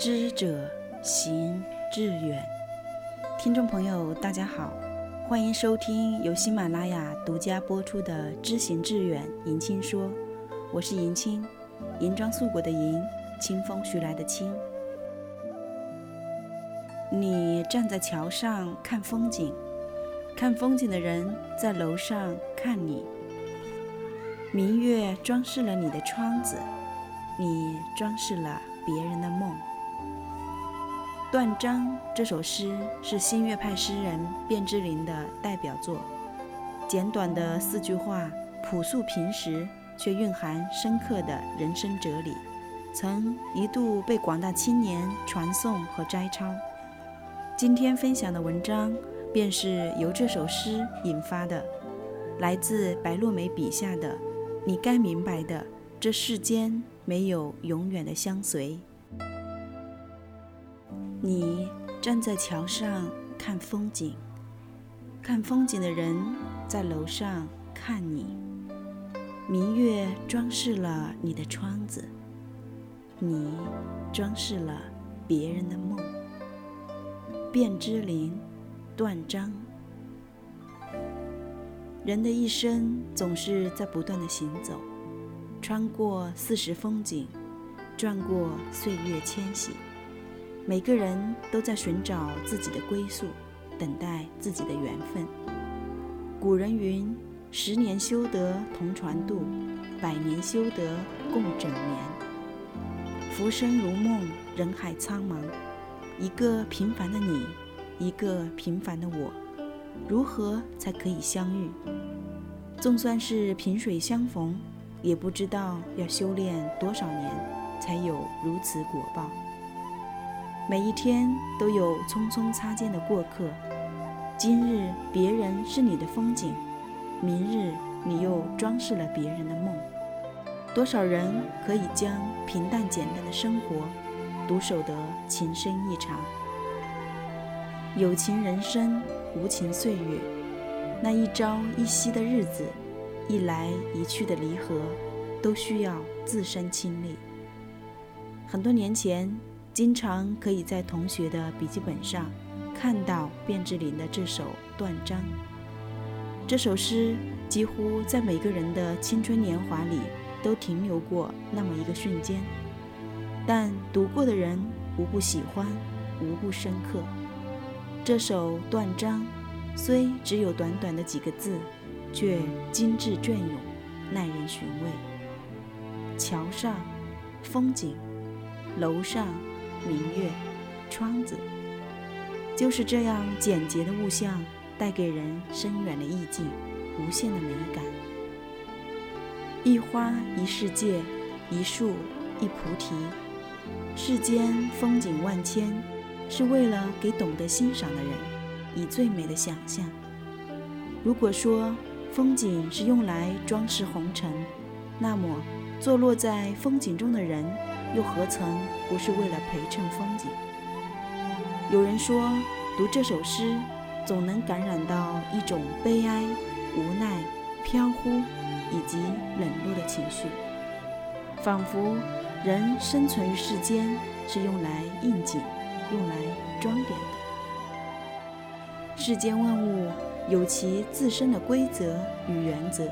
知者行志远。听众朋友，大家好，欢迎收听由喜马拉雅独家播出的《知行志远》，迎亲说，我是迎亲，银装素裹的迎，清风徐来的清。你站在桥上看风景，看风景的人在楼上看你。明月装饰了你的窗子，你装饰了别人的梦。《断章》这首诗是新月派诗人卞之琳的代表作，简短的四句话，朴素平实，却蕴含深刻的人生哲理，曾一度被广大青年传颂和摘抄。今天分享的文章，便是由这首诗引发的，来自白落梅笔下的。你该明白的，这世间没有永远的相随。你站在桥上看风景，看风景的人在楼上看你。明月装饰了你的窗子，你装饰了别人的梦。卞之琳，断章。人的一生总是在不断的行走，穿过四时风景，转过岁月迁徙。每个人都在寻找自己的归宿，等待自己的缘分。古人云：“十年修得同船渡，百年修得共枕眠。”浮生如梦，人海苍茫，一个平凡的你，一个平凡的我。如何才可以相遇？纵算是萍水相逢，也不知道要修炼多少年，才有如此果报。每一天都有匆匆擦肩的过客，今日别人是你的风景，明日你又装饰了别人的梦。多少人可以将平淡简单的生活，独守得情深意长？有情人生。无情岁月，那一朝一夕的日子，一来一去的离合，都需要自身亲历。很多年前，经常可以在同学的笔记本上看到卞之琳的这首《断章》。这首诗几乎在每个人的青春年华里都停留过那么一个瞬间，但读过的人无不喜欢，无不深刻。这首断章虽只有短短的几个字，却精致隽永，耐人寻味。桥上风景，楼上明月，窗子，就是这样简洁的物象，带给人深远的意境，无限的美感。一花一世界，一树一菩提，世间风景万千。是为了给懂得欣赏的人以最美的想象。如果说风景是用来装饰红尘，那么坐落在风景中的人又何曾不是为了陪衬风景？有人说，读这首诗总能感染到一种悲哀、无奈、飘忽以及冷落的情绪，仿佛人生存于世间是用来应景。用来装点的。世间万物有其自身的规则与原则，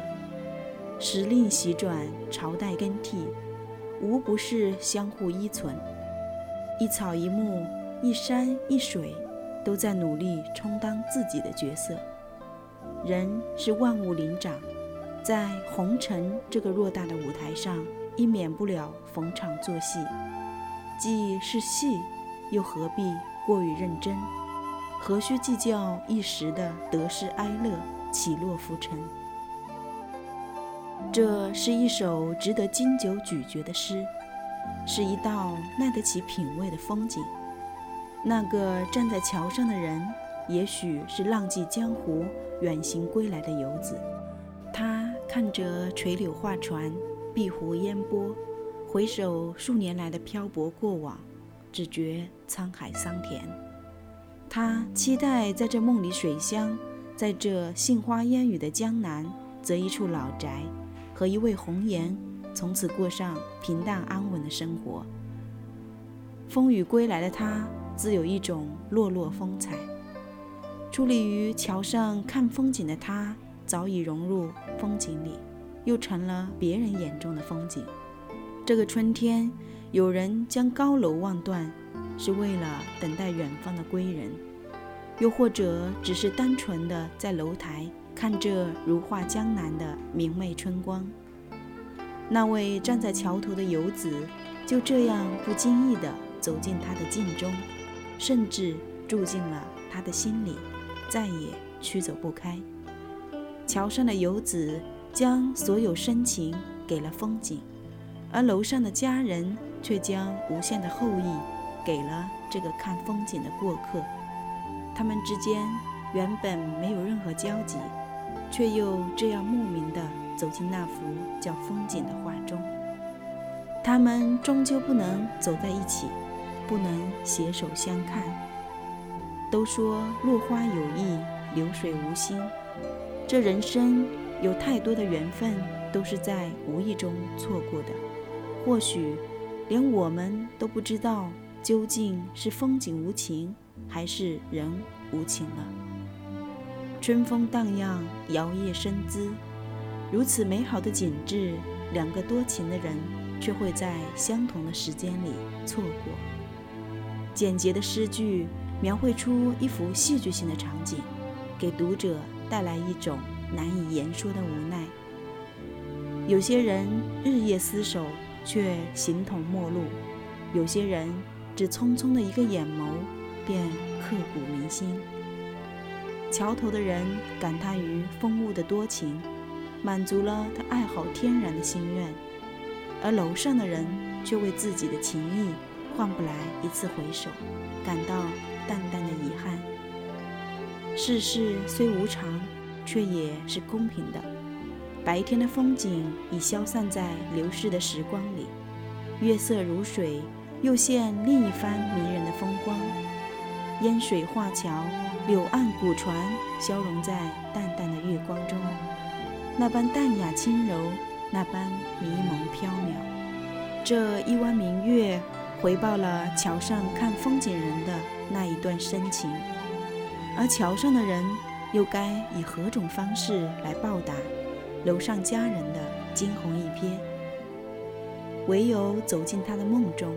时令习转，朝代更替，无不是相互依存。一草一木，一山一水，都在努力充当自己的角色。人是万物灵长，在红尘这个偌大的舞台上，亦免不了逢场作戏，既是戏。又何必过于认真？何须计较一时的得失哀乐、起落浮沉？这是一首值得经久咀嚼的诗，是一道耐得起品味的风景。那个站在桥上的人，也许是浪迹江湖、远行归来的游子。他看着垂柳画船、碧湖烟波，回首数年来的漂泊过往。只觉沧海桑田，他期待在这梦里水乡，在这杏花烟雨的江南，择一处老宅，和一位红颜，从此过上平淡安稳的生活。风雨归来的他，自有一种落落风采。矗立于桥上看风景的他，早已融入风景里，又成了别人眼中的风景。这个春天，有人将高楼望断，是为了等待远方的归人；又或者只是单纯的在楼台看这如画江南的明媚春光。那位站在桥头的游子，就这样不经意地走进他的镜中，甚至住进了他的心里。再也驱走不开。桥上的游子将所有深情给了风景，而楼上的家人却将无限的厚意给了这个看风景的过客。他们之间原本没有任何交集，却又这样莫名地走进那幅叫风景的画中。他们终究不能走在一起，不能携手相看。都说落花有意，流水无心。这人生有太多的缘分，都是在无意中错过的。或许连我们都不知道，究竟是风景无情，还是人无情了。春风荡漾，摇曳生姿，如此美好的景致，两个多情的人却会在相同的时间里错过。简洁的诗句。描绘出一幅戏剧性的场景，给读者带来一种难以言说的无奈。有些人日夜厮守，却形同陌路；有些人只匆匆的一个眼眸，便刻骨铭心。桥头的人感叹于风物的多情，满足了他爱好天然的心愿；而楼上的人却为自己的情谊换不来一次回首，感到。淡淡的遗憾。世事虽无常，却也是公平的。白天的风景已消散在流逝的时光里，月色如水，又现另一番迷人的风光。烟水画桥，柳岸古船，消融在淡淡的月光中，那般淡雅轻柔，那般迷蒙飘渺。这一弯明月。回报了桥上看风景人的那一段深情，而桥上的人又该以何种方式来报答楼上佳人的惊鸿一瞥？唯有走进他的梦中，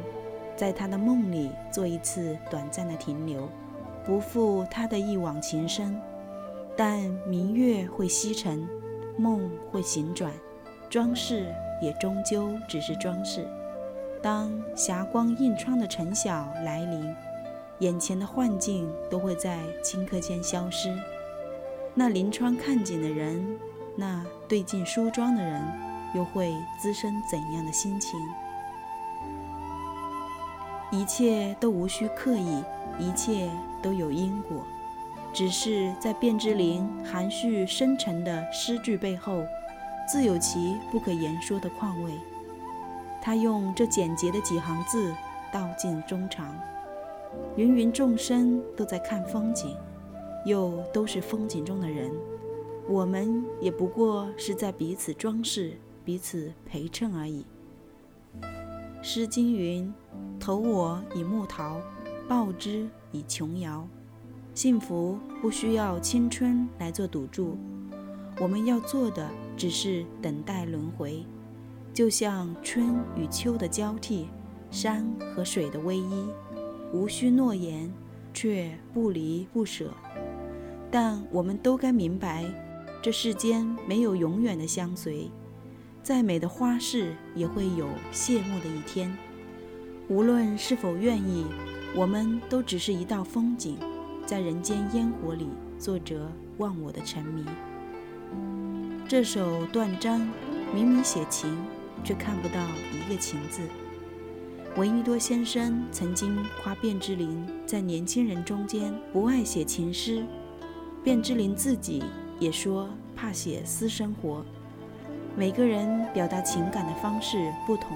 在他的梦里做一次短暂的停留，不负他的一往情深。但明月会西沉，梦会醒转，装饰也终究只是装饰。当霞光映窗的晨晓来临，眼前的幻境都会在顷刻间消失。那临窗看景的人，那对镜梳妆的人，又会滋生怎样的心情？一切都无需刻意，一切都有因果，只是在卞之琳含蓄深沉的诗句背后，自有其不可言说的况味。他用这简洁的几行字道尽衷肠。芸芸众生都在看风景，又都是风景中的人，我们也不过是在彼此装饰、彼此陪衬而已。《诗经》云：“投我以木桃，报之以琼瑶。”幸福不需要青春来做赌注，我们要做的只是等待轮回。就像春与秋的交替，山和水的偎依，无需诺言，却不离不舍。但我们都该明白，这世间没有永远的相随，再美的花事也会有谢幕的一天。无论是否愿意，我们都只是一道风景，在人间烟火里做着忘我的沉迷。这首断章明明写情。却看不到一个情字。闻一多先生曾经夸卞之琳在年轻人中间不爱写情诗，卞之琳自己也说怕写私生活。每个人表达情感的方式不同，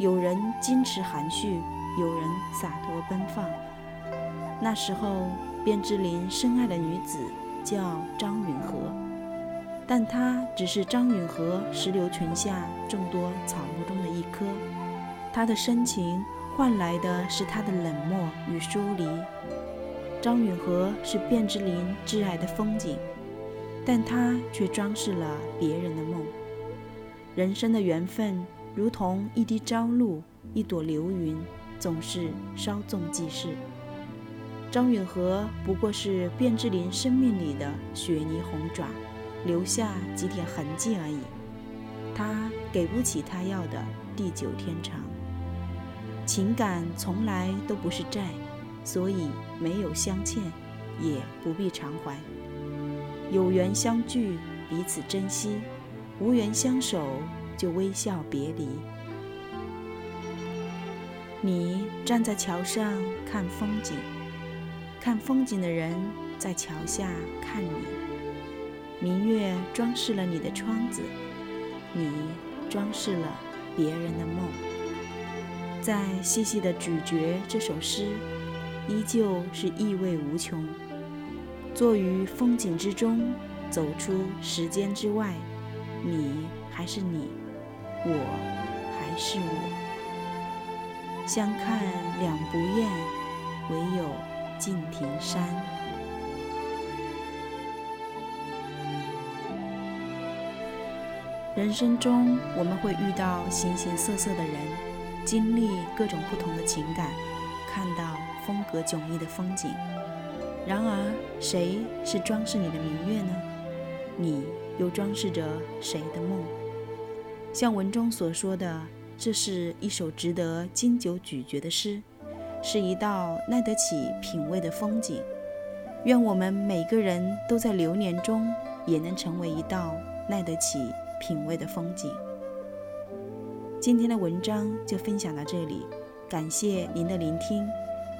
有人矜持含蓄，有人洒脱奔放。那时候，卞之琳深爱的女子叫张允和。但她只是张允和石榴裙下众多草木中的一颗，她的深情换来的是他的冷漠与疏离。张允和是卞之琳挚爱的风景，但他却装饰了别人的梦。人生的缘分如同一滴朝露，一朵流云，总是稍纵即逝。张允和不过是卞之琳生命里的雪泥红爪，留下几点痕迹而已。他给不起他要的地久天长。情感从来都不是债，所以没有相欠，也不必偿还。有缘相聚，彼此珍惜；无缘相守，就微笑别离。你站在桥上看风景，看风景的人在桥下看你。明月装饰了你的窗子，你装饰了别人的梦。再细细的咀嚼这首诗，依旧是意味无穷。坐于风景之中，走出时间之外，你还是你，我还是我。相看两不厌，唯有敬亭山。人生中，我们会遇到形形色色的人。经历各种不同的情感，看到风格迥异的风景。然而，谁是装饰你的明月呢？你又装饰着谁的梦？像文中所说的，这是一首值得经久咀嚼的诗，是一道耐得起品味的风景。愿我们每个人都在流年中，也能成为一道耐得起品味的风景。今天的文章就分享到这里，感谢您的聆听，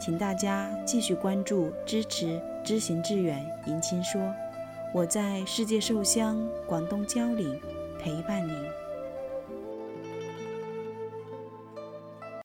请大家继续关注、支持“知行致远”迎亲说，我在世界寿乡广东蕉岭陪伴您。